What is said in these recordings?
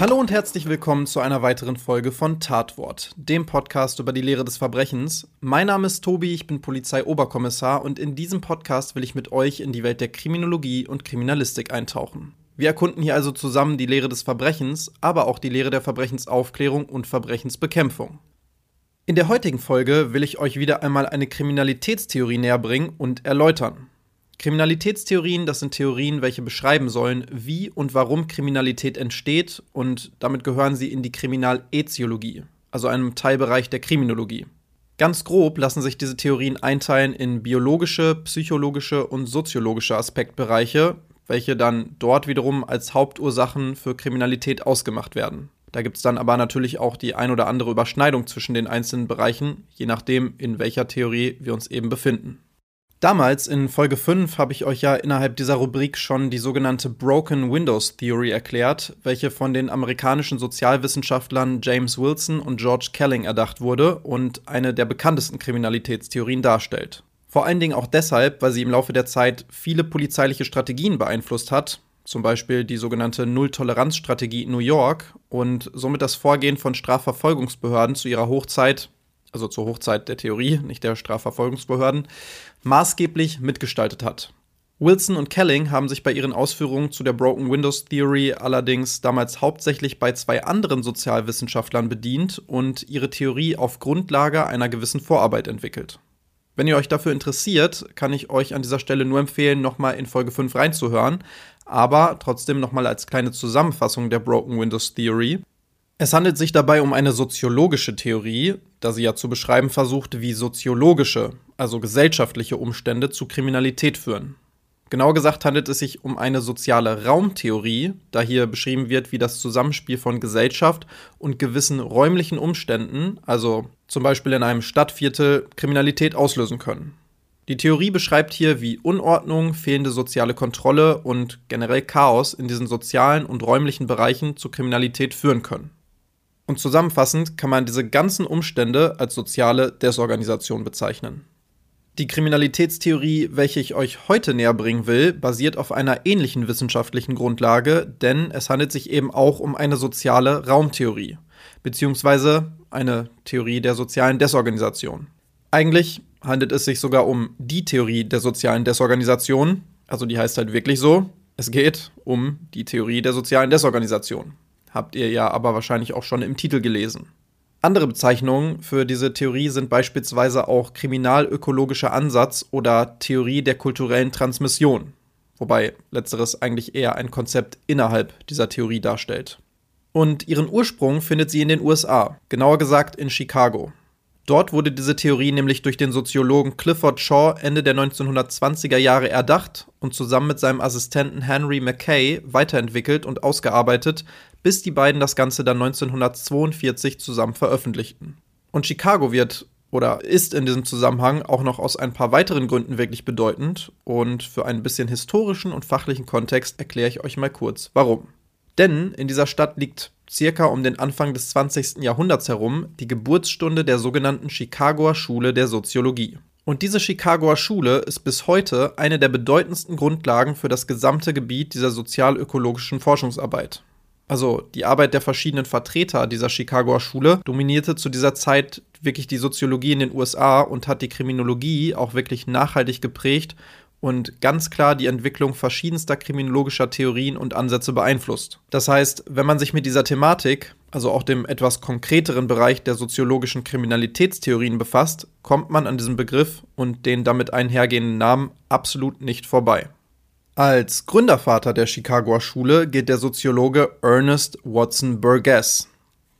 Hallo und herzlich willkommen zu einer weiteren Folge von Tatwort, dem Podcast über die Lehre des Verbrechens. Mein Name ist Tobi, ich bin Polizeioberkommissar und in diesem Podcast will ich mit euch in die Welt der Kriminologie und Kriminalistik eintauchen. Wir erkunden hier also zusammen die Lehre des Verbrechens, aber auch die Lehre der Verbrechensaufklärung und Verbrechensbekämpfung. In der heutigen Folge will ich euch wieder einmal eine Kriminalitätstheorie näherbringen und erläutern. Kriminalitätstheorien, das sind Theorien, welche beschreiben sollen, wie und warum Kriminalität entsteht und damit gehören sie in die Kriminaleziologie, also einem Teilbereich der Kriminologie. Ganz grob lassen sich diese Theorien einteilen in biologische, psychologische und soziologische Aspektbereiche, welche dann dort wiederum als Hauptursachen für Kriminalität ausgemacht werden. Da gibt es dann aber natürlich auch die ein oder andere Überschneidung zwischen den einzelnen Bereichen, je nachdem, in welcher Theorie wir uns eben befinden. Damals in Folge 5 habe ich euch ja innerhalb dieser Rubrik schon die sogenannte Broken Windows Theory erklärt, welche von den amerikanischen Sozialwissenschaftlern James Wilson und George Kelling erdacht wurde und eine der bekanntesten Kriminalitätstheorien darstellt. Vor allen Dingen auch deshalb, weil sie im Laufe der Zeit viele polizeiliche Strategien beeinflusst hat, zum Beispiel die sogenannte Null-Toleranz-Strategie in New York und somit das Vorgehen von Strafverfolgungsbehörden zu ihrer Hochzeit also zur Hochzeit der Theorie, nicht der Strafverfolgungsbehörden, maßgeblich mitgestaltet hat. Wilson und Kelling haben sich bei ihren Ausführungen zu der Broken Windows Theory allerdings damals hauptsächlich bei zwei anderen Sozialwissenschaftlern bedient und ihre Theorie auf Grundlage einer gewissen Vorarbeit entwickelt. Wenn ihr euch dafür interessiert, kann ich euch an dieser Stelle nur empfehlen, nochmal in Folge 5 reinzuhören, aber trotzdem nochmal als kleine Zusammenfassung der Broken Windows Theory. Es handelt sich dabei um eine soziologische Theorie, da sie ja zu beschreiben versucht, wie soziologische, also gesellschaftliche Umstände zu Kriminalität führen. Genauer gesagt handelt es sich um eine soziale Raumtheorie, da hier beschrieben wird, wie das Zusammenspiel von Gesellschaft und gewissen räumlichen Umständen, also zum Beispiel in einem Stadtviertel, Kriminalität auslösen können. Die Theorie beschreibt hier, wie Unordnung, fehlende soziale Kontrolle und generell Chaos in diesen sozialen und räumlichen Bereichen zu Kriminalität führen können. Und zusammenfassend kann man diese ganzen Umstände als soziale Desorganisation bezeichnen. Die Kriminalitätstheorie, welche ich euch heute näher bringen will, basiert auf einer ähnlichen wissenschaftlichen Grundlage, denn es handelt sich eben auch um eine soziale Raumtheorie, beziehungsweise eine Theorie der sozialen Desorganisation. Eigentlich handelt es sich sogar um die Theorie der sozialen Desorganisation, also die heißt halt wirklich so, es geht um die Theorie der sozialen Desorganisation. Habt ihr ja aber wahrscheinlich auch schon im Titel gelesen. Andere Bezeichnungen für diese Theorie sind beispielsweise auch kriminalökologischer Ansatz oder Theorie der kulturellen Transmission, wobei letzteres eigentlich eher ein Konzept innerhalb dieser Theorie darstellt. Und ihren Ursprung findet sie in den USA, genauer gesagt in Chicago. Dort wurde diese Theorie nämlich durch den Soziologen Clifford Shaw Ende der 1920er Jahre erdacht und zusammen mit seinem Assistenten Henry McKay weiterentwickelt und ausgearbeitet, bis die beiden das Ganze dann 1942 zusammen veröffentlichten. Und Chicago wird oder ist in diesem Zusammenhang auch noch aus ein paar weiteren Gründen wirklich bedeutend und für einen bisschen historischen und fachlichen Kontext erkläre ich euch mal kurz warum. Denn in dieser Stadt liegt circa um den Anfang des 20. Jahrhunderts herum die Geburtsstunde der sogenannten Chicagoer Schule der Soziologie. Und diese Chicagoer Schule ist bis heute eine der bedeutendsten Grundlagen für das gesamte Gebiet dieser sozialökologischen Forschungsarbeit. Also die Arbeit der verschiedenen Vertreter dieser Chicagoer Schule dominierte zu dieser Zeit wirklich die Soziologie in den USA und hat die Kriminologie auch wirklich nachhaltig geprägt und ganz klar die Entwicklung verschiedenster kriminologischer Theorien und Ansätze beeinflusst. Das heißt, wenn man sich mit dieser Thematik, also auch dem etwas konkreteren Bereich der soziologischen Kriminalitätstheorien befasst, kommt man an diesem Begriff und den damit einhergehenden Namen absolut nicht vorbei. Als Gründervater der Chicagoer Schule gilt der Soziologe Ernest Watson Burgess.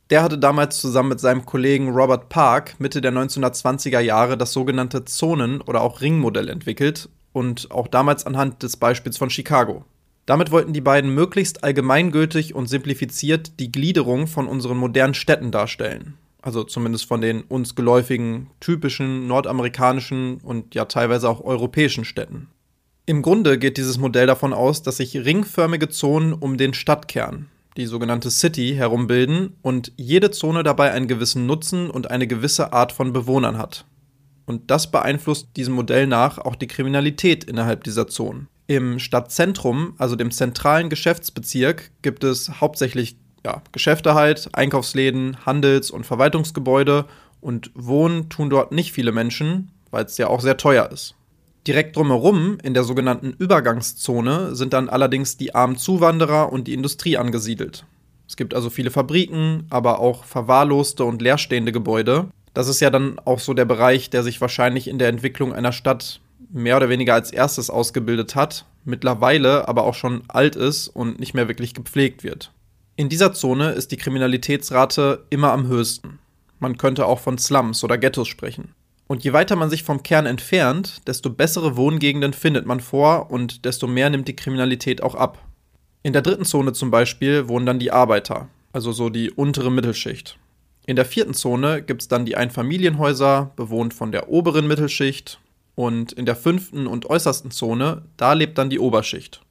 Der hatte damals zusammen mit seinem Kollegen Robert Park Mitte der 1920er Jahre das sogenannte Zonen- oder auch Ringmodell entwickelt und auch damals anhand des Beispiels von Chicago. Damit wollten die beiden möglichst allgemeingültig und simplifiziert die Gliederung von unseren modernen Städten darstellen. Also zumindest von den uns geläufigen, typischen nordamerikanischen und ja teilweise auch europäischen Städten. Im Grunde geht dieses Modell davon aus, dass sich ringförmige Zonen um den Stadtkern, die sogenannte City, herumbilden und jede Zone dabei einen gewissen Nutzen und eine gewisse Art von Bewohnern hat. Und das beeinflusst diesem Modell nach auch die Kriminalität innerhalb dieser Zonen. Im Stadtzentrum, also dem zentralen Geschäftsbezirk, gibt es hauptsächlich ja, Geschäfte halt, Einkaufsläden, Handels- und Verwaltungsgebäude und wohnen tun dort nicht viele Menschen, weil es ja auch sehr teuer ist. Direkt drumherum, in der sogenannten Übergangszone, sind dann allerdings die armen Zuwanderer und die Industrie angesiedelt. Es gibt also viele Fabriken, aber auch verwahrloste und leerstehende Gebäude. Das ist ja dann auch so der Bereich, der sich wahrscheinlich in der Entwicklung einer Stadt mehr oder weniger als erstes ausgebildet hat, mittlerweile aber auch schon alt ist und nicht mehr wirklich gepflegt wird. In dieser Zone ist die Kriminalitätsrate immer am höchsten. Man könnte auch von Slums oder Ghettos sprechen. Und je weiter man sich vom Kern entfernt, desto bessere Wohngegenden findet man vor und desto mehr nimmt die Kriminalität auch ab. In der dritten Zone zum Beispiel wohnen dann die Arbeiter, also so die untere Mittelschicht. In der vierten Zone gibt es dann die Einfamilienhäuser, bewohnt von der oberen Mittelschicht. Und in der fünften und äußersten Zone, da lebt dann die Oberschicht.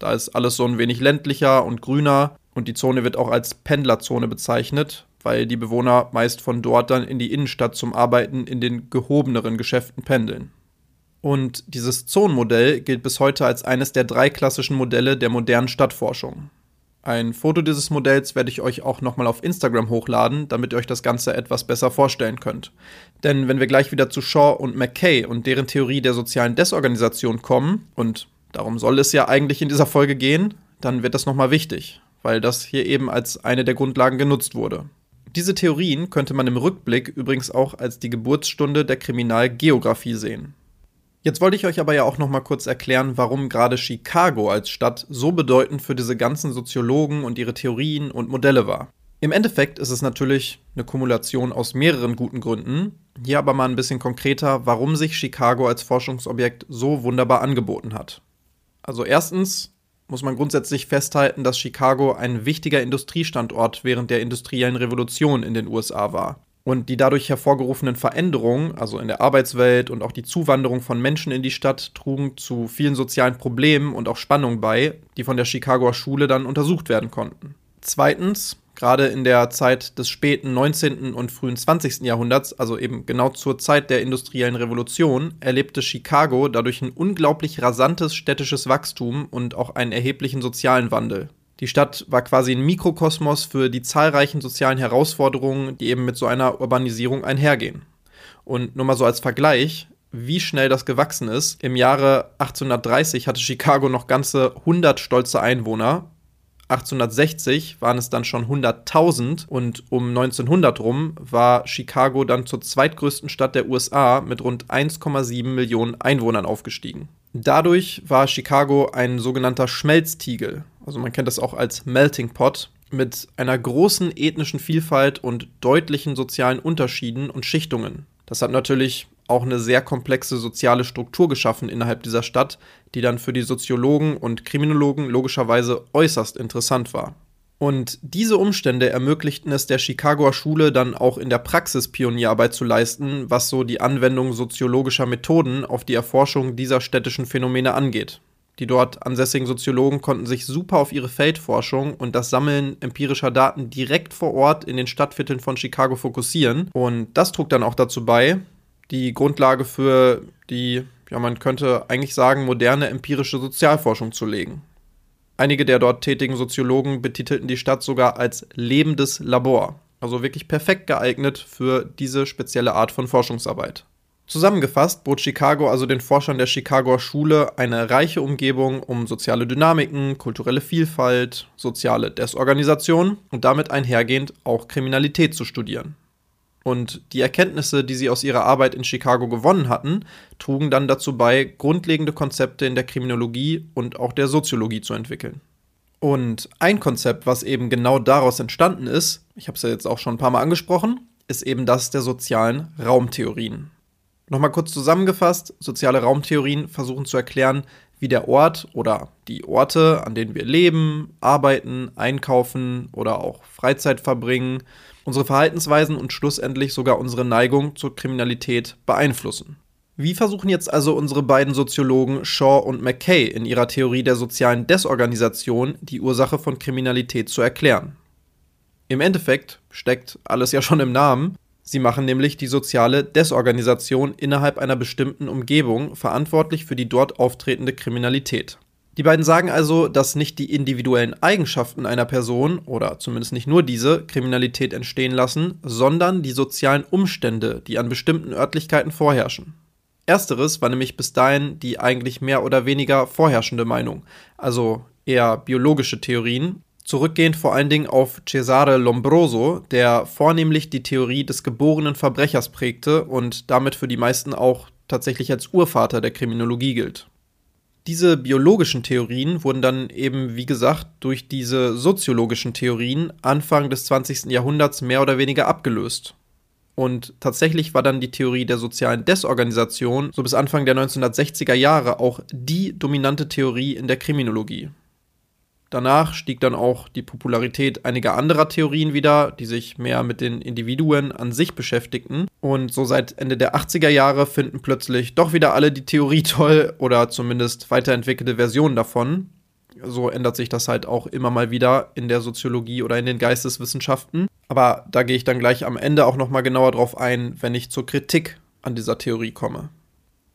Da ist alles so ein wenig ländlicher und grüner und die Zone wird auch als Pendlerzone bezeichnet, weil die Bewohner meist von dort dann in die Innenstadt zum Arbeiten in den gehobeneren Geschäften pendeln. Und dieses Zonenmodell gilt bis heute als eines der drei klassischen Modelle der modernen Stadtforschung. Ein Foto dieses Modells werde ich euch auch nochmal auf Instagram hochladen, damit ihr euch das Ganze etwas besser vorstellen könnt. Denn wenn wir gleich wieder zu Shaw und McKay und deren Theorie der sozialen Desorganisation kommen, und darum soll es ja eigentlich in dieser Folge gehen, dann wird das nochmal wichtig weil das hier eben als eine der Grundlagen genutzt wurde. Diese Theorien könnte man im Rückblick übrigens auch als die Geburtsstunde der Kriminalgeographie sehen. Jetzt wollte ich euch aber ja auch noch mal kurz erklären, warum gerade Chicago als Stadt so bedeutend für diese ganzen Soziologen und ihre Theorien und Modelle war. Im Endeffekt ist es natürlich eine Kumulation aus mehreren guten Gründen. Hier aber mal ein bisschen konkreter, warum sich Chicago als Forschungsobjekt so wunderbar angeboten hat. Also erstens, muss man grundsätzlich festhalten, dass Chicago ein wichtiger Industriestandort während der industriellen Revolution in den USA war. Und die dadurch hervorgerufenen Veränderungen, also in der Arbeitswelt und auch die Zuwanderung von Menschen in die Stadt, trugen zu vielen sozialen Problemen und auch Spannungen bei, die von der Chicagoer Schule dann untersucht werden konnten. Zweitens, gerade in der Zeit des späten 19. und frühen 20. Jahrhunderts, also eben genau zur Zeit der industriellen Revolution, erlebte Chicago dadurch ein unglaublich rasantes städtisches Wachstum und auch einen erheblichen sozialen Wandel. Die Stadt war quasi ein Mikrokosmos für die zahlreichen sozialen Herausforderungen, die eben mit so einer Urbanisierung einhergehen. Und nur mal so als Vergleich, wie schnell das gewachsen ist. Im Jahre 1830 hatte Chicago noch ganze 100 stolze Einwohner 1860 waren es dann schon 100.000 und um 1900 rum war Chicago dann zur zweitgrößten Stadt der USA mit rund 1,7 Millionen Einwohnern aufgestiegen. Dadurch war Chicago ein sogenannter Schmelztiegel, also man kennt das auch als Melting Pot, mit einer großen ethnischen Vielfalt und deutlichen sozialen Unterschieden und Schichtungen. Das hat natürlich auch eine sehr komplexe soziale Struktur geschaffen innerhalb dieser Stadt, die dann für die Soziologen und Kriminologen logischerweise äußerst interessant war. Und diese Umstände ermöglichten es der Chicagoer Schule dann auch in der Praxis Pionierarbeit zu leisten, was so die Anwendung soziologischer Methoden auf die Erforschung dieser städtischen Phänomene angeht. Die dort ansässigen Soziologen konnten sich super auf ihre Feldforschung und das Sammeln empirischer Daten direkt vor Ort in den Stadtvierteln von Chicago fokussieren. Und das trug dann auch dazu bei, die Grundlage für die, ja, man könnte eigentlich sagen, moderne empirische Sozialforschung zu legen. Einige der dort tätigen Soziologen betitelten die Stadt sogar als lebendes Labor, also wirklich perfekt geeignet für diese spezielle Art von Forschungsarbeit. Zusammengefasst bot Chicago also den Forschern der Chicagoer Schule eine reiche Umgebung, um soziale Dynamiken, kulturelle Vielfalt, soziale Desorganisation und damit einhergehend auch Kriminalität zu studieren. Und die Erkenntnisse, die sie aus ihrer Arbeit in Chicago gewonnen hatten, trugen dann dazu bei, grundlegende Konzepte in der Kriminologie und auch der Soziologie zu entwickeln. Und ein Konzept, was eben genau daraus entstanden ist, ich habe es ja jetzt auch schon ein paar Mal angesprochen, ist eben das der sozialen Raumtheorien. Nochmal kurz zusammengefasst, soziale Raumtheorien versuchen zu erklären, wie der Ort oder die Orte, an denen wir leben, arbeiten, einkaufen oder auch Freizeit verbringen, unsere Verhaltensweisen und schlussendlich sogar unsere Neigung zur Kriminalität beeinflussen. Wie versuchen jetzt also unsere beiden Soziologen Shaw und McKay in ihrer Theorie der sozialen Desorganisation die Ursache von Kriminalität zu erklären? Im Endeffekt steckt alles ja schon im Namen. Sie machen nämlich die soziale Desorganisation innerhalb einer bestimmten Umgebung verantwortlich für die dort auftretende Kriminalität. Die beiden sagen also, dass nicht die individuellen Eigenschaften einer Person oder zumindest nicht nur diese Kriminalität entstehen lassen, sondern die sozialen Umstände, die an bestimmten Örtlichkeiten vorherrschen. Ersteres war nämlich bis dahin die eigentlich mehr oder weniger vorherrschende Meinung, also eher biologische Theorien, zurückgehend vor allen Dingen auf Cesare Lombroso, der vornehmlich die Theorie des geborenen Verbrechers prägte und damit für die meisten auch tatsächlich als Urvater der Kriminologie gilt. Diese biologischen Theorien wurden dann eben, wie gesagt, durch diese soziologischen Theorien Anfang des 20. Jahrhunderts mehr oder weniger abgelöst. Und tatsächlich war dann die Theorie der sozialen Desorganisation so bis Anfang der 1960er Jahre auch die dominante Theorie in der Kriminologie. Danach stieg dann auch die Popularität einiger anderer Theorien wieder, die sich mehr mit den Individuen an sich beschäftigten. Und so seit Ende der 80er Jahre finden plötzlich doch wieder alle die Theorie toll oder zumindest weiterentwickelte Versionen davon so ändert sich das halt auch immer mal wieder in der Soziologie oder in den Geisteswissenschaften. Aber da gehe ich dann gleich am Ende auch nochmal genauer drauf ein, wenn ich zur Kritik an dieser Theorie komme.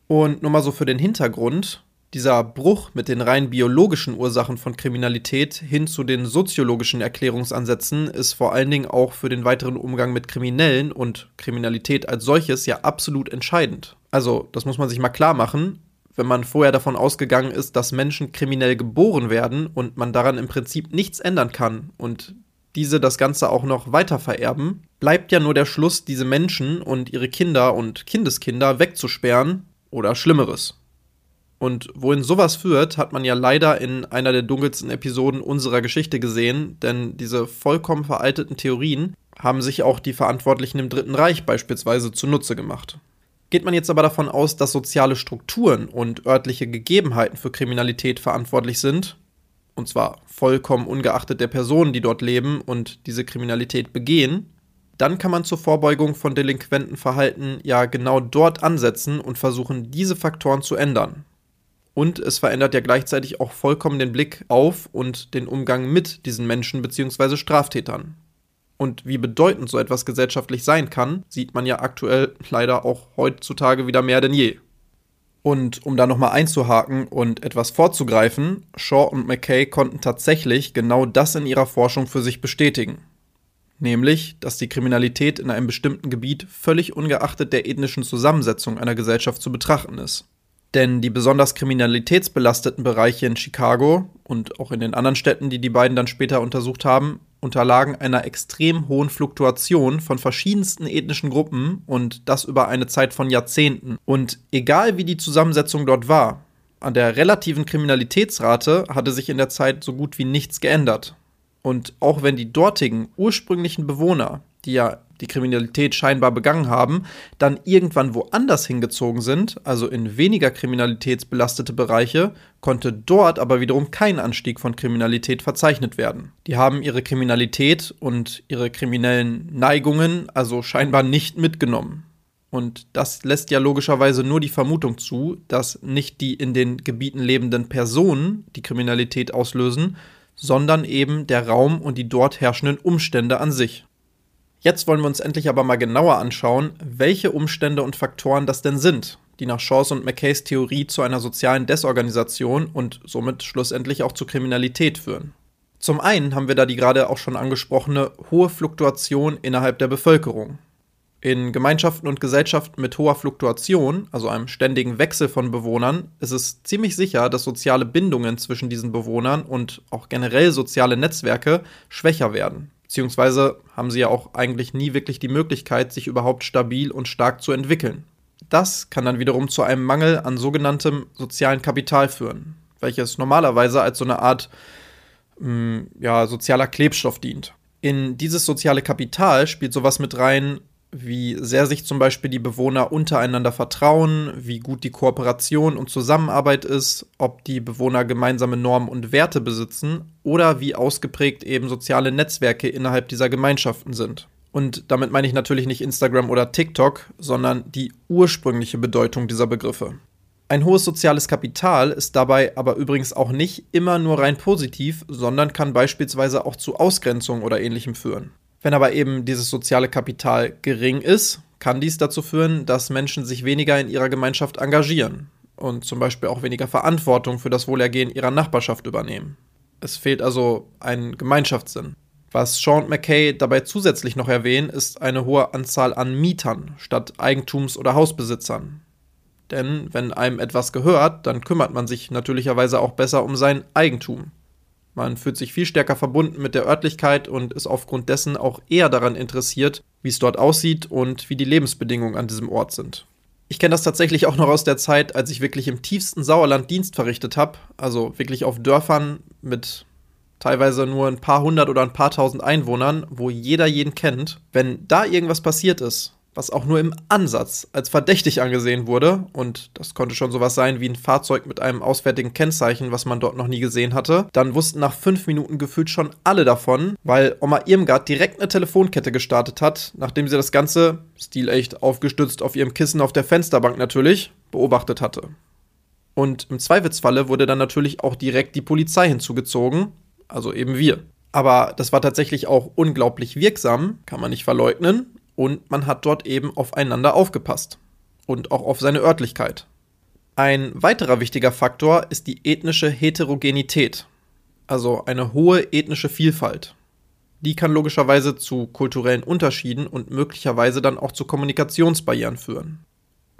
Und nur mal so für den Hintergrund, dieser Bruch mit den rein biologischen Ursachen von Kriminalität hin zu den soziologischen Erklärungsansätzen ist vor allen Dingen auch für den weiteren Umgang mit Kriminellen und Kriminalität als solches ja absolut entscheidend. Also, das muss man sich mal klar machen wenn man vorher davon ausgegangen ist, dass Menschen kriminell geboren werden und man daran im Prinzip nichts ändern kann und diese das Ganze auch noch weiter vererben, bleibt ja nur der Schluss, diese Menschen und ihre Kinder und Kindeskinder wegzusperren oder Schlimmeres. Und wohin sowas führt, hat man ja leider in einer der dunkelsten Episoden unserer Geschichte gesehen, denn diese vollkommen veralteten Theorien haben sich auch die Verantwortlichen im Dritten Reich beispielsweise zunutze gemacht. Geht man jetzt aber davon aus, dass soziale Strukturen und örtliche Gegebenheiten für Kriminalität verantwortlich sind, und zwar vollkommen ungeachtet der Personen, die dort leben und diese Kriminalität begehen, dann kann man zur Vorbeugung von delinquenten Verhalten ja genau dort ansetzen und versuchen, diese Faktoren zu ändern. Und es verändert ja gleichzeitig auch vollkommen den Blick auf und den Umgang mit diesen Menschen bzw. Straftätern. Und wie bedeutend so etwas gesellschaftlich sein kann, sieht man ja aktuell leider auch heutzutage wieder mehr denn je. Und um da nochmal einzuhaken und etwas vorzugreifen, Shaw und McKay konnten tatsächlich genau das in ihrer Forschung für sich bestätigen. Nämlich, dass die Kriminalität in einem bestimmten Gebiet völlig ungeachtet der ethnischen Zusammensetzung einer Gesellschaft zu betrachten ist. Denn die besonders kriminalitätsbelasteten Bereiche in Chicago und auch in den anderen Städten, die die beiden dann später untersucht haben, unterlagen einer extrem hohen Fluktuation von verschiedensten ethnischen Gruppen und das über eine Zeit von Jahrzehnten. Und egal wie die Zusammensetzung dort war, an der relativen Kriminalitätsrate hatte sich in der Zeit so gut wie nichts geändert. Und auch wenn die dortigen ursprünglichen Bewohner, die ja die Kriminalität scheinbar begangen haben, dann irgendwann woanders hingezogen sind, also in weniger kriminalitätsbelastete Bereiche, konnte dort aber wiederum kein Anstieg von Kriminalität verzeichnet werden. Die haben ihre Kriminalität und ihre kriminellen Neigungen also scheinbar nicht mitgenommen. Und das lässt ja logischerweise nur die Vermutung zu, dass nicht die in den Gebieten lebenden Personen die Kriminalität auslösen, sondern eben der Raum und die dort herrschenden Umstände an sich. Jetzt wollen wir uns endlich aber mal genauer anschauen, welche Umstände und Faktoren das denn sind, die nach Shaws und McKays Theorie zu einer sozialen Desorganisation und somit schlussendlich auch zu Kriminalität führen. Zum einen haben wir da die gerade auch schon angesprochene hohe Fluktuation innerhalb der Bevölkerung. In Gemeinschaften und Gesellschaften mit hoher Fluktuation, also einem ständigen Wechsel von Bewohnern, ist es ziemlich sicher, dass soziale Bindungen zwischen diesen Bewohnern und auch generell soziale Netzwerke schwächer werden beziehungsweise haben sie ja auch eigentlich nie wirklich die Möglichkeit, sich überhaupt stabil und stark zu entwickeln. Das kann dann wiederum zu einem Mangel an sogenanntem sozialen Kapital führen, welches normalerweise als so eine Art mm, ja, sozialer Klebstoff dient. In dieses soziale Kapital spielt sowas mit rein wie sehr sich zum Beispiel die Bewohner untereinander vertrauen, wie gut die Kooperation und Zusammenarbeit ist, ob die Bewohner gemeinsame Normen und Werte besitzen oder wie ausgeprägt eben soziale Netzwerke innerhalb dieser Gemeinschaften sind. Und damit meine ich natürlich nicht Instagram oder TikTok, sondern die ursprüngliche Bedeutung dieser Begriffe. Ein hohes soziales Kapital ist dabei aber übrigens auch nicht immer nur rein positiv, sondern kann beispielsweise auch zu Ausgrenzung oder ähnlichem führen. Wenn aber eben dieses soziale Kapital gering ist, kann dies dazu führen, dass Menschen sich weniger in ihrer Gemeinschaft engagieren und zum Beispiel auch weniger Verantwortung für das Wohlergehen ihrer Nachbarschaft übernehmen. Es fehlt also ein Gemeinschaftssinn. Was Sean McKay dabei zusätzlich noch erwähnt, ist eine hohe Anzahl an Mietern statt Eigentums- oder Hausbesitzern. Denn wenn einem etwas gehört, dann kümmert man sich natürlicherweise auch besser um sein Eigentum. Man fühlt sich viel stärker verbunden mit der Örtlichkeit und ist aufgrund dessen auch eher daran interessiert, wie es dort aussieht und wie die Lebensbedingungen an diesem Ort sind. Ich kenne das tatsächlich auch noch aus der Zeit, als ich wirklich im tiefsten Sauerland Dienst verrichtet habe, also wirklich auf Dörfern mit teilweise nur ein paar hundert oder ein paar tausend Einwohnern, wo jeder jeden kennt. Wenn da irgendwas passiert ist, was auch nur im Ansatz als verdächtig angesehen wurde, und das konnte schon sowas sein wie ein Fahrzeug mit einem auswärtigen Kennzeichen, was man dort noch nie gesehen hatte, dann wussten nach fünf Minuten gefühlt schon alle davon, weil Oma Irmgard direkt eine Telefonkette gestartet hat, nachdem sie das Ganze, stilecht aufgestützt auf ihrem Kissen auf der Fensterbank natürlich, beobachtet hatte. Und im Zweifelsfalle wurde dann natürlich auch direkt die Polizei hinzugezogen, also eben wir. Aber das war tatsächlich auch unglaublich wirksam, kann man nicht verleugnen, und man hat dort eben aufeinander aufgepasst und auch auf seine Örtlichkeit. Ein weiterer wichtiger Faktor ist die ethnische Heterogenität, also eine hohe ethnische Vielfalt. Die kann logischerweise zu kulturellen Unterschieden und möglicherweise dann auch zu Kommunikationsbarrieren führen.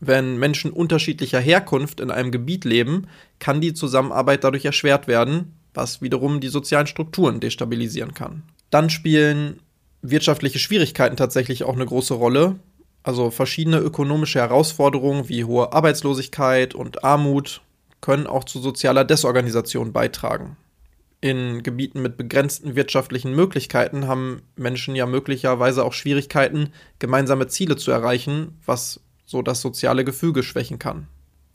Wenn Menschen unterschiedlicher Herkunft in einem Gebiet leben, kann die Zusammenarbeit dadurch erschwert werden, was wiederum die sozialen Strukturen destabilisieren kann. Dann spielen wirtschaftliche Schwierigkeiten tatsächlich auch eine große Rolle. Also verschiedene ökonomische Herausforderungen wie hohe Arbeitslosigkeit und Armut können auch zu sozialer Desorganisation beitragen. In Gebieten mit begrenzten wirtschaftlichen Möglichkeiten haben Menschen ja möglicherweise auch Schwierigkeiten, gemeinsame Ziele zu erreichen, was so das soziale Gefüge schwächen kann.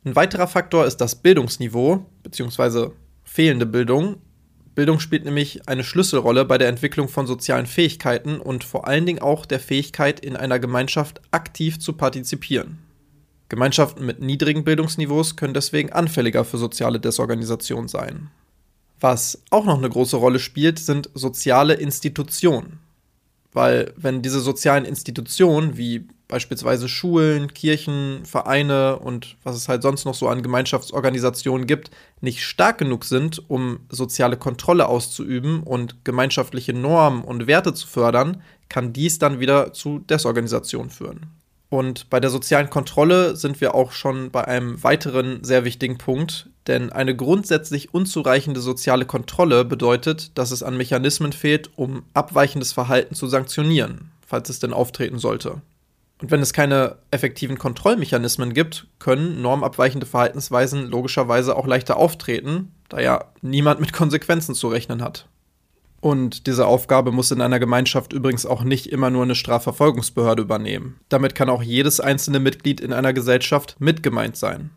Ein weiterer Faktor ist das Bildungsniveau bzw. fehlende Bildung Bildung spielt nämlich eine Schlüsselrolle bei der Entwicklung von sozialen Fähigkeiten und vor allen Dingen auch der Fähigkeit, in einer Gemeinschaft aktiv zu partizipieren. Gemeinschaften mit niedrigen Bildungsniveaus können deswegen anfälliger für soziale Desorganisation sein. Was auch noch eine große Rolle spielt, sind soziale Institutionen. Weil wenn diese sozialen Institutionen wie beispielsweise Schulen, Kirchen, Vereine und was es halt sonst noch so an Gemeinschaftsorganisationen gibt, nicht stark genug sind, um soziale Kontrolle auszuüben und gemeinschaftliche Normen und Werte zu fördern, kann dies dann wieder zu Desorganisation führen. Und bei der sozialen Kontrolle sind wir auch schon bei einem weiteren sehr wichtigen Punkt, denn eine grundsätzlich unzureichende soziale Kontrolle bedeutet, dass es an Mechanismen fehlt, um abweichendes Verhalten zu sanktionieren, falls es denn auftreten sollte. Und wenn es keine effektiven Kontrollmechanismen gibt, können normabweichende Verhaltensweisen logischerweise auch leichter auftreten, da ja niemand mit Konsequenzen zu rechnen hat. Und diese Aufgabe muss in einer Gemeinschaft übrigens auch nicht immer nur eine Strafverfolgungsbehörde übernehmen. Damit kann auch jedes einzelne Mitglied in einer Gesellschaft mitgemeint sein.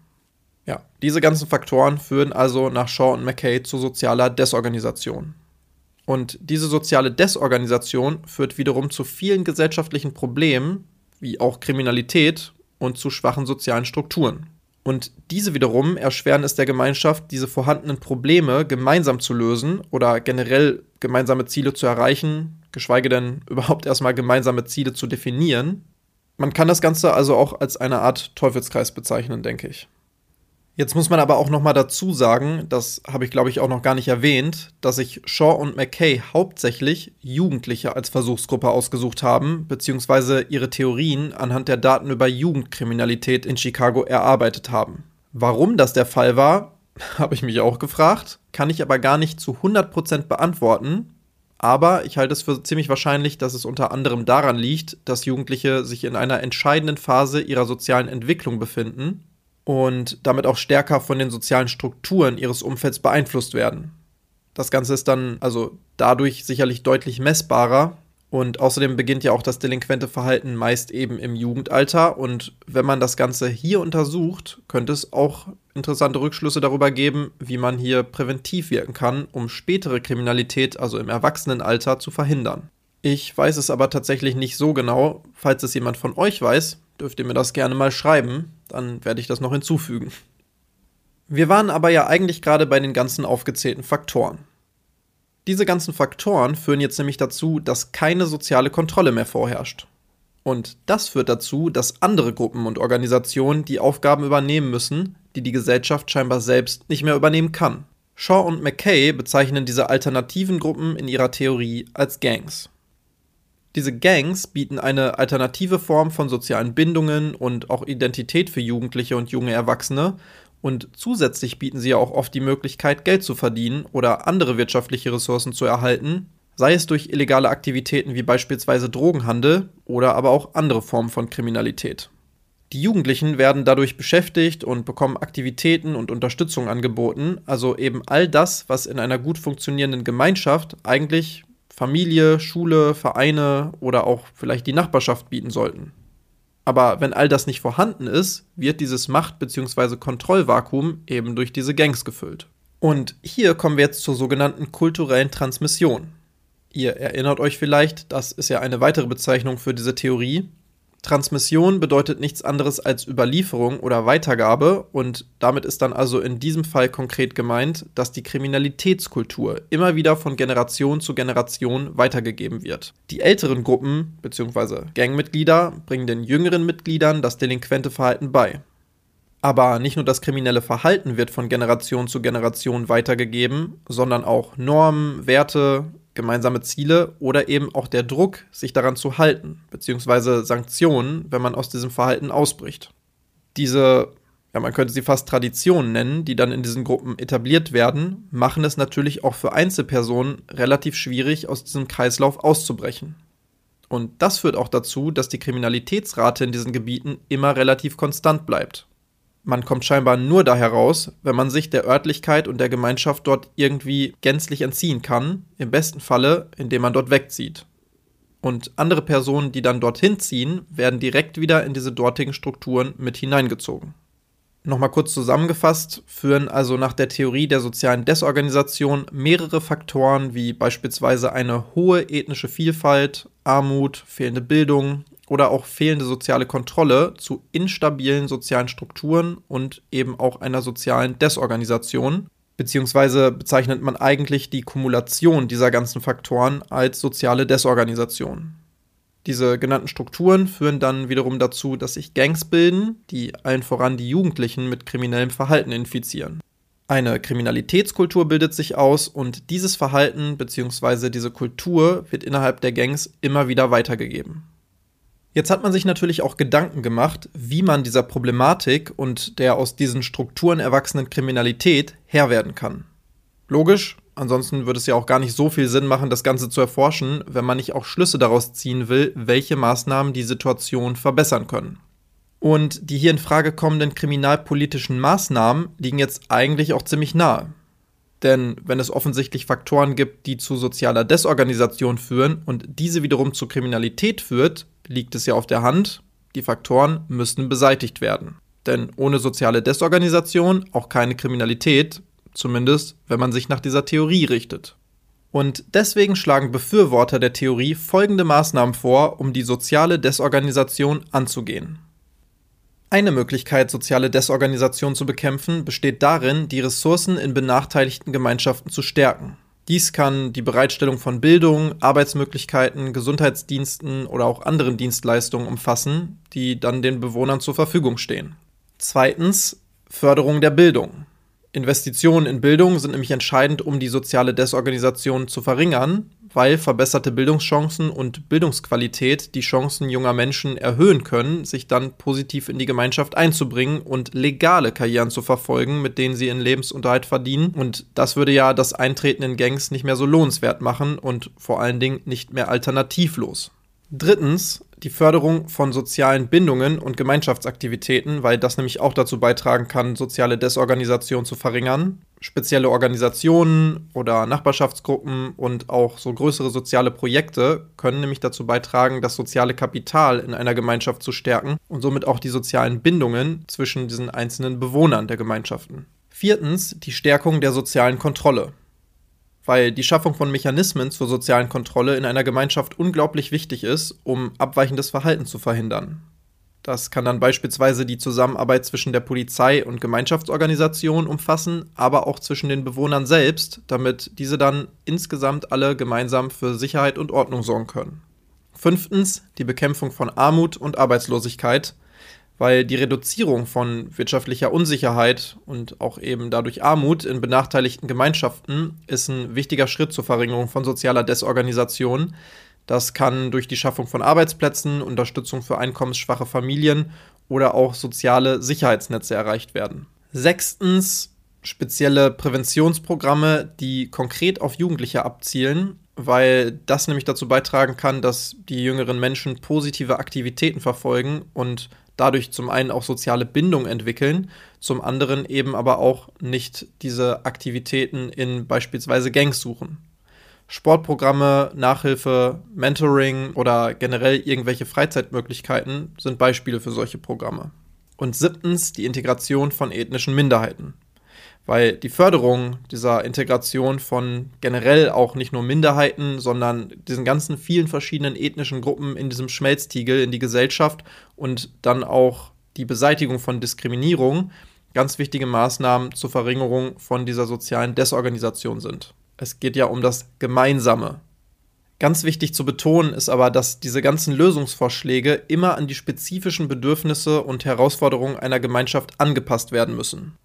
Ja, diese ganzen Faktoren führen also nach Shaw und McKay zu sozialer Desorganisation. Und diese soziale Desorganisation führt wiederum zu vielen gesellschaftlichen Problemen, wie auch Kriminalität und zu schwachen sozialen Strukturen. Und diese wiederum erschweren es der Gemeinschaft, diese vorhandenen Probleme gemeinsam zu lösen oder generell gemeinsame Ziele zu erreichen, geschweige denn überhaupt erstmal gemeinsame Ziele zu definieren. Man kann das Ganze also auch als eine Art Teufelskreis bezeichnen, denke ich. Jetzt muss man aber auch noch mal dazu sagen, das habe ich glaube ich auch noch gar nicht erwähnt, dass sich Shaw und McKay hauptsächlich Jugendliche als Versuchsgruppe ausgesucht haben, beziehungsweise ihre Theorien anhand der Daten über Jugendkriminalität in Chicago erarbeitet haben. Warum das der Fall war, habe ich mich auch gefragt, kann ich aber gar nicht zu 100% beantworten, aber ich halte es für ziemlich wahrscheinlich, dass es unter anderem daran liegt, dass Jugendliche sich in einer entscheidenden Phase ihrer sozialen Entwicklung befinden und damit auch stärker von den sozialen Strukturen ihres Umfelds beeinflusst werden. Das Ganze ist dann also dadurch sicherlich deutlich messbarer und außerdem beginnt ja auch das delinquente Verhalten meist eben im Jugendalter und wenn man das Ganze hier untersucht, könnte es auch interessante Rückschlüsse darüber geben, wie man hier präventiv wirken kann, um spätere Kriminalität, also im Erwachsenenalter, zu verhindern. Ich weiß es aber tatsächlich nicht so genau. Falls es jemand von euch weiß, dürft ihr mir das gerne mal schreiben, dann werde ich das noch hinzufügen. Wir waren aber ja eigentlich gerade bei den ganzen aufgezählten Faktoren. Diese ganzen Faktoren führen jetzt nämlich dazu, dass keine soziale Kontrolle mehr vorherrscht. Und das führt dazu, dass andere Gruppen und Organisationen die Aufgaben übernehmen müssen, die die Gesellschaft scheinbar selbst nicht mehr übernehmen kann. Shaw und McKay bezeichnen diese alternativen Gruppen in ihrer Theorie als Gangs. Diese Gangs bieten eine alternative Form von sozialen Bindungen und auch Identität für Jugendliche und junge Erwachsene und zusätzlich bieten sie ja auch oft die Möglichkeit, Geld zu verdienen oder andere wirtschaftliche Ressourcen zu erhalten, sei es durch illegale Aktivitäten wie beispielsweise Drogenhandel oder aber auch andere Formen von Kriminalität. Die Jugendlichen werden dadurch beschäftigt und bekommen Aktivitäten und Unterstützung angeboten, also eben all das, was in einer gut funktionierenden Gemeinschaft eigentlich Familie, Schule, Vereine oder auch vielleicht die Nachbarschaft bieten sollten. Aber wenn all das nicht vorhanden ist, wird dieses Macht- bzw. Kontrollvakuum eben durch diese Gangs gefüllt. Und hier kommen wir jetzt zur sogenannten kulturellen Transmission. Ihr erinnert euch vielleicht, das ist ja eine weitere Bezeichnung für diese Theorie. Transmission bedeutet nichts anderes als Überlieferung oder Weitergabe und damit ist dann also in diesem Fall konkret gemeint, dass die Kriminalitätskultur immer wieder von Generation zu Generation weitergegeben wird. Die älteren Gruppen bzw. Gangmitglieder bringen den jüngeren Mitgliedern das delinquente Verhalten bei. Aber nicht nur das kriminelle Verhalten wird von Generation zu Generation weitergegeben, sondern auch Normen, Werte, gemeinsame Ziele oder eben auch der Druck, sich daran zu halten, beziehungsweise Sanktionen, wenn man aus diesem Verhalten ausbricht. Diese, ja, man könnte sie fast Traditionen nennen, die dann in diesen Gruppen etabliert werden, machen es natürlich auch für Einzelpersonen relativ schwierig, aus diesem Kreislauf auszubrechen. Und das führt auch dazu, dass die Kriminalitätsrate in diesen Gebieten immer relativ konstant bleibt. Man kommt scheinbar nur da heraus, wenn man sich der Örtlichkeit und der Gemeinschaft dort irgendwie gänzlich entziehen kann, im besten Falle, indem man dort wegzieht. Und andere Personen, die dann dorthin ziehen, werden direkt wieder in diese dortigen Strukturen mit hineingezogen. Nochmal kurz zusammengefasst, führen also nach der Theorie der sozialen Desorganisation mehrere Faktoren wie beispielsweise eine hohe ethnische Vielfalt, Armut, fehlende Bildung, oder auch fehlende soziale Kontrolle zu instabilen sozialen Strukturen und eben auch einer sozialen Desorganisation, beziehungsweise bezeichnet man eigentlich die Kumulation dieser ganzen Faktoren als soziale Desorganisation. Diese genannten Strukturen führen dann wiederum dazu, dass sich Gangs bilden, die allen voran die Jugendlichen mit kriminellem Verhalten infizieren. Eine Kriminalitätskultur bildet sich aus und dieses Verhalten bzw. diese Kultur wird innerhalb der Gangs immer wieder weitergegeben. Jetzt hat man sich natürlich auch Gedanken gemacht, wie man dieser Problematik und der aus diesen Strukturen erwachsenen Kriminalität Herr werden kann. Logisch, ansonsten würde es ja auch gar nicht so viel Sinn machen, das Ganze zu erforschen, wenn man nicht auch Schlüsse daraus ziehen will, welche Maßnahmen die Situation verbessern können. Und die hier in Frage kommenden kriminalpolitischen Maßnahmen liegen jetzt eigentlich auch ziemlich nahe. Denn wenn es offensichtlich Faktoren gibt, die zu sozialer Desorganisation führen und diese wiederum zu Kriminalität führt, liegt es ja auf der Hand, die Faktoren müssen beseitigt werden. Denn ohne soziale Desorganisation auch keine Kriminalität, zumindest wenn man sich nach dieser Theorie richtet. Und deswegen schlagen Befürworter der Theorie folgende Maßnahmen vor, um die soziale Desorganisation anzugehen. Eine Möglichkeit, soziale Desorganisation zu bekämpfen, besteht darin, die Ressourcen in benachteiligten Gemeinschaften zu stärken. Dies kann die Bereitstellung von Bildung, Arbeitsmöglichkeiten, Gesundheitsdiensten oder auch anderen Dienstleistungen umfassen, die dann den Bewohnern zur Verfügung stehen. Zweitens Förderung der Bildung. Investitionen in Bildung sind nämlich entscheidend, um die soziale Desorganisation zu verringern, weil verbesserte Bildungschancen und Bildungsqualität die Chancen junger Menschen erhöhen können, sich dann positiv in die Gemeinschaft einzubringen und legale Karrieren zu verfolgen, mit denen sie ihren Lebensunterhalt verdienen. Und das würde ja das Eintreten in Gangs nicht mehr so lohnenswert machen und vor allen Dingen nicht mehr alternativlos. Drittens, die Förderung von sozialen Bindungen und Gemeinschaftsaktivitäten, weil das nämlich auch dazu beitragen kann, soziale Desorganisation zu verringern. Spezielle Organisationen oder Nachbarschaftsgruppen und auch so größere soziale Projekte können nämlich dazu beitragen, das soziale Kapital in einer Gemeinschaft zu stärken und somit auch die sozialen Bindungen zwischen diesen einzelnen Bewohnern der Gemeinschaften. Viertens die Stärkung der sozialen Kontrolle. Weil die Schaffung von Mechanismen zur sozialen Kontrolle in einer Gemeinschaft unglaublich wichtig ist, um abweichendes Verhalten zu verhindern. Das kann dann beispielsweise die Zusammenarbeit zwischen der Polizei und Gemeinschaftsorganisation umfassen, aber auch zwischen den Bewohnern selbst, damit diese dann insgesamt alle gemeinsam für Sicherheit und Ordnung sorgen können. Fünftens die Bekämpfung von Armut und Arbeitslosigkeit, weil die Reduzierung von wirtschaftlicher Unsicherheit und auch eben dadurch Armut in benachteiligten Gemeinschaften ist ein wichtiger Schritt zur Verringerung von sozialer Desorganisation, das kann durch die Schaffung von Arbeitsplätzen, Unterstützung für einkommensschwache Familien oder auch soziale Sicherheitsnetze erreicht werden. Sechstens spezielle Präventionsprogramme, die konkret auf Jugendliche abzielen, weil das nämlich dazu beitragen kann, dass die jüngeren Menschen positive Aktivitäten verfolgen und dadurch zum einen auch soziale Bindung entwickeln, zum anderen eben aber auch nicht diese Aktivitäten in beispielsweise Gangs suchen. Sportprogramme, Nachhilfe, Mentoring oder generell irgendwelche Freizeitmöglichkeiten sind Beispiele für solche Programme. Und siebtens die Integration von ethnischen Minderheiten. Weil die Förderung dieser Integration von generell auch nicht nur Minderheiten, sondern diesen ganzen vielen verschiedenen ethnischen Gruppen in diesem Schmelztiegel in die Gesellschaft und dann auch die Beseitigung von Diskriminierung ganz wichtige Maßnahmen zur Verringerung von dieser sozialen Desorganisation sind. Es geht ja um das Gemeinsame. Ganz wichtig zu betonen ist aber, dass diese ganzen Lösungsvorschläge immer an die spezifischen Bedürfnisse und Herausforderungen einer Gemeinschaft angepasst werden müssen.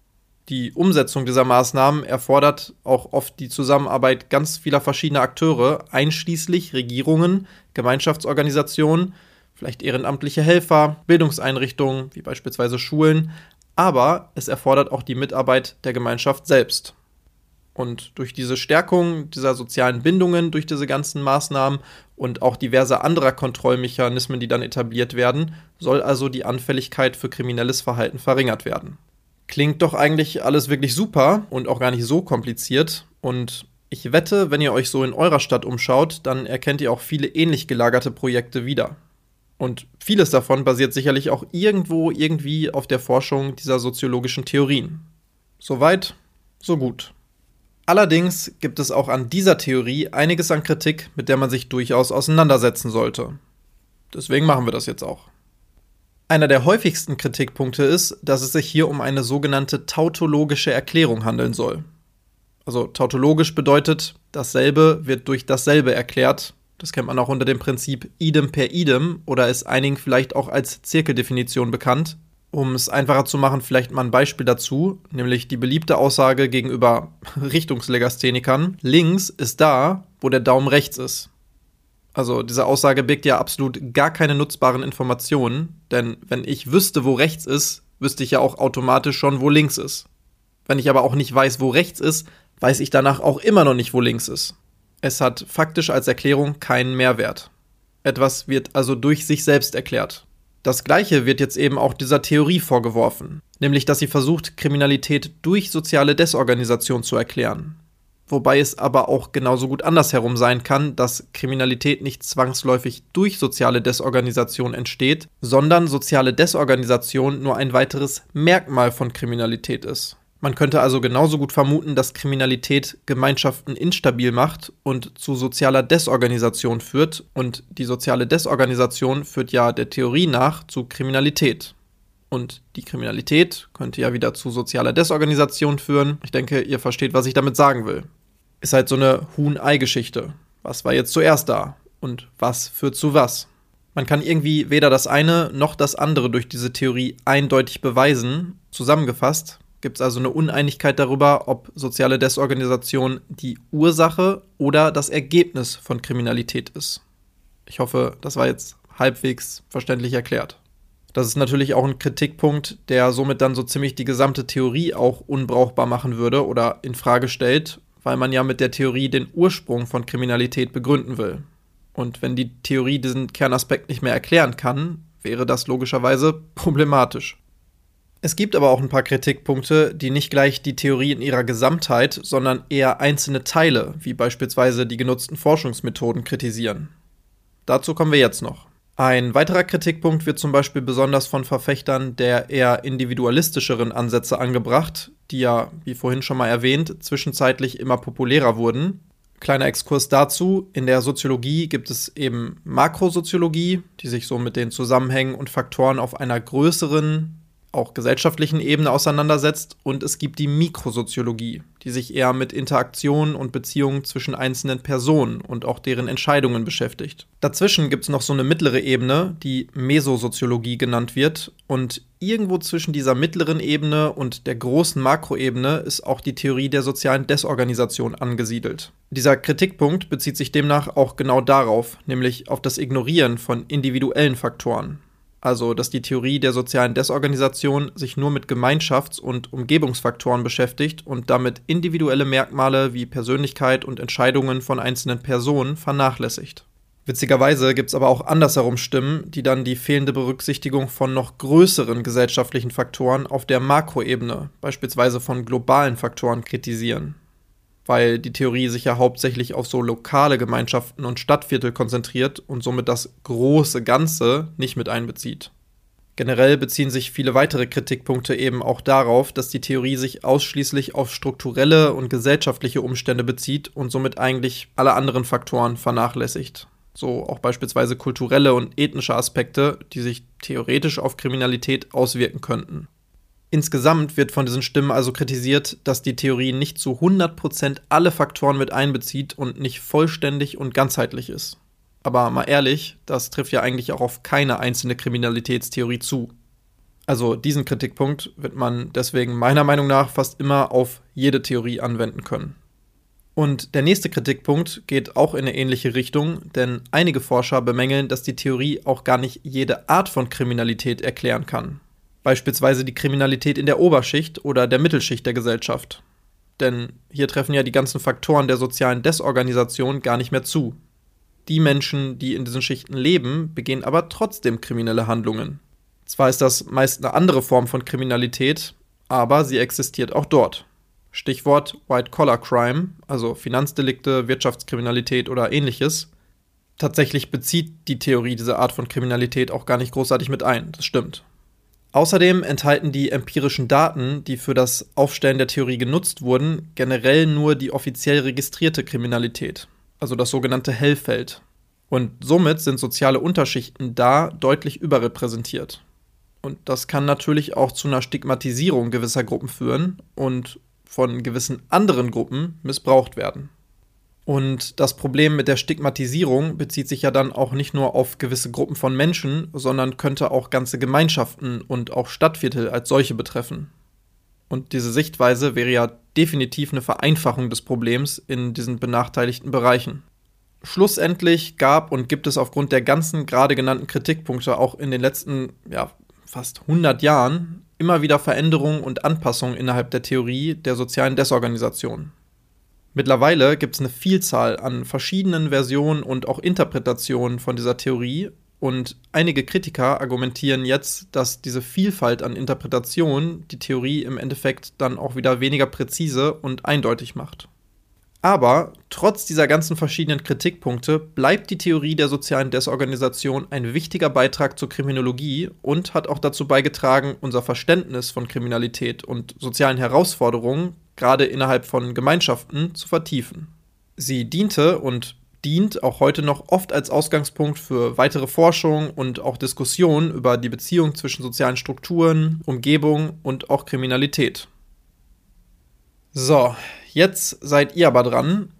Die Umsetzung dieser Maßnahmen erfordert auch oft die Zusammenarbeit ganz vieler verschiedener Akteure, einschließlich Regierungen, Gemeinschaftsorganisationen, vielleicht ehrenamtliche Helfer, Bildungseinrichtungen wie beispielsweise Schulen, aber es erfordert auch die Mitarbeit der Gemeinschaft selbst. Und durch diese Stärkung dieser sozialen Bindungen, durch diese ganzen Maßnahmen und auch diverse anderer Kontrollmechanismen, die dann etabliert werden, soll also die Anfälligkeit für kriminelles Verhalten verringert werden. Klingt doch eigentlich alles wirklich super und auch gar nicht so kompliziert. Und ich wette, wenn ihr euch so in eurer Stadt umschaut, dann erkennt ihr auch viele ähnlich gelagerte Projekte wieder. Und vieles davon basiert sicherlich auch irgendwo irgendwie auf der Forschung dieser soziologischen Theorien. Soweit, so gut. Allerdings gibt es auch an dieser Theorie einiges an Kritik, mit der man sich durchaus auseinandersetzen sollte. Deswegen machen wir das jetzt auch. Einer der häufigsten Kritikpunkte ist, dass es sich hier um eine sogenannte tautologische Erklärung handeln soll. Also tautologisch bedeutet, dasselbe wird durch dasselbe erklärt. Das kennt man auch unter dem Prinzip idem per idem oder ist einigen vielleicht auch als Zirkeldefinition bekannt. Um es einfacher zu machen, vielleicht mal ein Beispiel dazu, nämlich die beliebte Aussage gegenüber Richtungslegasthenikern, links ist da, wo der Daumen rechts ist. Also diese Aussage birgt ja absolut gar keine nutzbaren Informationen, denn wenn ich wüsste, wo rechts ist, wüsste ich ja auch automatisch schon, wo links ist. Wenn ich aber auch nicht weiß, wo rechts ist, weiß ich danach auch immer noch nicht, wo links ist. Es hat faktisch als Erklärung keinen Mehrwert. Etwas wird also durch sich selbst erklärt. Das gleiche wird jetzt eben auch dieser Theorie vorgeworfen, nämlich dass sie versucht, Kriminalität durch soziale Desorganisation zu erklären. Wobei es aber auch genauso gut andersherum sein kann, dass Kriminalität nicht zwangsläufig durch soziale Desorganisation entsteht, sondern soziale Desorganisation nur ein weiteres Merkmal von Kriminalität ist. Man könnte also genauso gut vermuten, dass Kriminalität Gemeinschaften instabil macht und zu sozialer Desorganisation führt. Und die soziale Desorganisation führt ja der Theorie nach zu Kriminalität. Und die Kriminalität könnte ja wieder zu sozialer Desorganisation führen. Ich denke, ihr versteht, was ich damit sagen will. Ist halt so eine Huhn-Ei-Geschichte. Was war jetzt zuerst da? Und was führt zu was? Man kann irgendwie weder das eine noch das andere durch diese Theorie eindeutig beweisen. Zusammengefasst, gibt es also eine Uneinigkeit darüber, ob soziale Desorganisation die Ursache oder das Ergebnis von Kriminalität ist. Ich hoffe, das war jetzt halbwegs verständlich erklärt. Das ist natürlich auch ein Kritikpunkt, der somit dann so ziemlich die gesamte Theorie auch unbrauchbar machen würde oder in Frage stellt, weil man ja mit der Theorie den Ursprung von Kriminalität begründen will. Und wenn die Theorie diesen Kernaspekt nicht mehr erklären kann, wäre das logischerweise problematisch. Es gibt aber auch ein paar Kritikpunkte, die nicht gleich die Theorie in ihrer Gesamtheit, sondern eher einzelne Teile, wie beispielsweise die genutzten Forschungsmethoden, kritisieren. Dazu kommen wir jetzt noch. Ein weiterer Kritikpunkt wird zum Beispiel besonders von Verfechtern der eher individualistischeren Ansätze angebracht, die ja, wie vorhin schon mal erwähnt, zwischenzeitlich immer populärer wurden, Kleiner Exkurs dazu. In der Soziologie gibt es eben Makrosoziologie, die sich so mit den Zusammenhängen und Faktoren auf einer größeren auch gesellschaftlichen Ebene auseinandersetzt und es gibt die Mikrosoziologie, die sich eher mit Interaktionen und Beziehungen zwischen einzelnen Personen und auch deren Entscheidungen beschäftigt. Dazwischen gibt es noch so eine mittlere Ebene, die Mesosoziologie genannt wird und irgendwo zwischen dieser mittleren Ebene und der großen Makroebene ist auch die Theorie der sozialen Desorganisation angesiedelt. Dieser Kritikpunkt bezieht sich demnach auch genau darauf, nämlich auf das Ignorieren von individuellen Faktoren, also dass die Theorie der sozialen Desorganisation sich nur mit Gemeinschafts- und Umgebungsfaktoren beschäftigt und damit individuelle Merkmale wie Persönlichkeit und Entscheidungen von einzelnen Personen vernachlässigt. Witzigerweise gibt es aber auch andersherum Stimmen, die dann die fehlende Berücksichtigung von noch größeren gesellschaftlichen Faktoren auf der Makroebene, beispielsweise von globalen Faktoren, kritisieren weil die Theorie sich ja hauptsächlich auf so lokale Gemeinschaften und Stadtviertel konzentriert und somit das große Ganze nicht mit einbezieht. Generell beziehen sich viele weitere Kritikpunkte eben auch darauf, dass die Theorie sich ausschließlich auf strukturelle und gesellschaftliche Umstände bezieht und somit eigentlich alle anderen Faktoren vernachlässigt. So auch beispielsweise kulturelle und ethnische Aspekte, die sich theoretisch auf Kriminalität auswirken könnten. Insgesamt wird von diesen Stimmen also kritisiert, dass die Theorie nicht zu 100% alle Faktoren mit einbezieht und nicht vollständig und ganzheitlich ist. Aber mal ehrlich, das trifft ja eigentlich auch auf keine einzelne Kriminalitätstheorie zu. Also diesen Kritikpunkt wird man deswegen meiner Meinung nach fast immer auf jede Theorie anwenden können. Und der nächste Kritikpunkt geht auch in eine ähnliche Richtung, denn einige Forscher bemängeln, dass die Theorie auch gar nicht jede Art von Kriminalität erklären kann beispielsweise die Kriminalität in der Oberschicht oder der Mittelschicht der Gesellschaft. Denn hier treffen ja die ganzen Faktoren der sozialen Desorganisation gar nicht mehr zu. Die Menschen, die in diesen Schichten leben, begehen aber trotzdem kriminelle Handlungen. Zwar ist das meist eine andere Form von Kriminalität, aber sie existiert auch dort. Stichwort White-Collar-Crime, also Finanzdelikte, Wirtschaftskriminalität oder ähnliches. Tatsächlich bezieht die Theorie diese Art von Kriminalität auch gar nicht großartig mit ein, das stimmt. Außerdem enthalten die empirischen Daten, die für das Aufstellen der Theorie genutzt wurden, generell nur die offiziell registrierte Kriminalität, also das sogenannte Hellfeld. Und somit sind soziale Unterschichten da deutlich überrepräsentiert. Und das kann natürlich auch zu einer Stigmatisierung gewisser Gruppen führen und von gewissen anderen Gruppen missbraucht werden. Und das Problem mit der Stigmatisierung bezieht sich ja dann auch nicht nur auf gewisse Gruppen von Menschen, sondern könnte auch ganze Gemeinschaften und auch Stadtviertel als solche betreffen. Und diese Sichtweise wäre ja definitiv eine Vereinfachung des Problems in diesen benachteiligten Bereichen. Schlussendlich gab und gibt es aufgrund der ganzen gerade genannten Kritikpunkte auch in den letzten ja, fast 100 Jahren immer wieder Veränderungen und Anpassungen innerhalb der Theorie der sozialen Desorganisation. Mittlerweile gibt es eine Vielzahl an verschiedenen Versionen und auch Interpretationen von dieser Theorie und einige Kritiker argumentieren jetzt, dass diese Vielfalt an Interpretationen die Theorie im Endeffekt dann auch wieder weniger präzise und eindeutig macht. Aber trotz dieser ganzen verschiedenen Kritikpunkte bleibt die Theorie der sozialen Desorganisation ein wichtiger Beitrag zur Kriminologie und hat auch dazu beigetragen, unser Verständnis von Kriminalität und sozialen Herausforderungen gerade innerhalb von Gemeinschaften zu vertiefen. Sie diente und dient auch heute noch oft als Ausgangspunkt für weitere Forschung und auch Diskussionen über die Beziehung zwischen sozialen Strukturen, Umgebung und auch Kriminalität. So, jetzt seid ihr aber dran.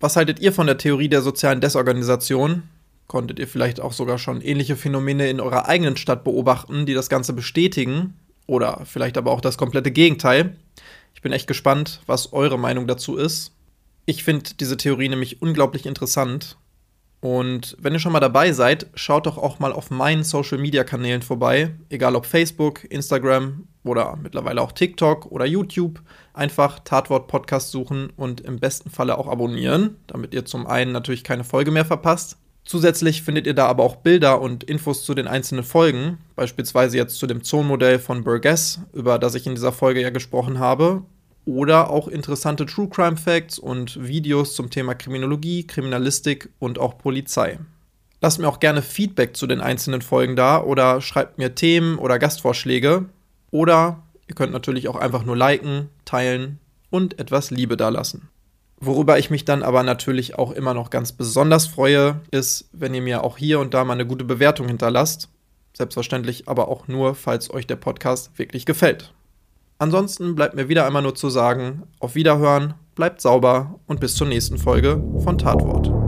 Was haltet ihr von der Theorie der sozialen Desorganisation? Konntet ihr vielleicht auch sogar schon ähnliche Phänomene in eurer eigenen Stadt beobachten, die das Ganze bestätigen? Oder vielleicht aber auch das komplette Gegenteil? Ich bin echt gespannt, was eure Meinung dazu ist. Ich finde diese Theorie nämlich unglaublich interessant. Und wenn ihr schon mal dabei seid, schaut doch auch mal auf meinen Social Media Kanälen vorbei, egal ob Facebook, Instagram oder mittlerweile auch TikTok oder YouTube. Einfach Tatwort Podcast suchen und im besten Falle auch abonnieren, damit ihr zum einen natürlich keine Folge mehr verpasst. Zusätzlich findet ihr da aber auch Bilder und Infos zu den einzelnen Folgen, beispielsweise jetzt zu dem Zonenmodell von Burgess, über das ich in dieser Folge ja gesprochen habe, oder auch interessante True Crime Facts und Videos zum Thema Kriminologie, Kriminalistik und auch Polizei. Lasst mir auch gerne Feedback zu den einzelnen Folgen da oder schreibt mir Themen oder Gastvorschläge. Oder ihr könnt natürlich auch einfach nur liken, teilen und etwas Liebe dalassen. Worüber ich mich dann aber natürlich auch immer noch ganz besonders freue, ist, wenn ihr mir auch hier und da mal eine gute Bewertung hinterlasst. Selbstverständlich aber auch nur, falls euch der Podcast wirklich gefällt. Ansonsten bleibt mir wieder einmal nur zu sagen, auf Wiederhören, bleibt sauber und bis zur nächsten Folge von Tatwort.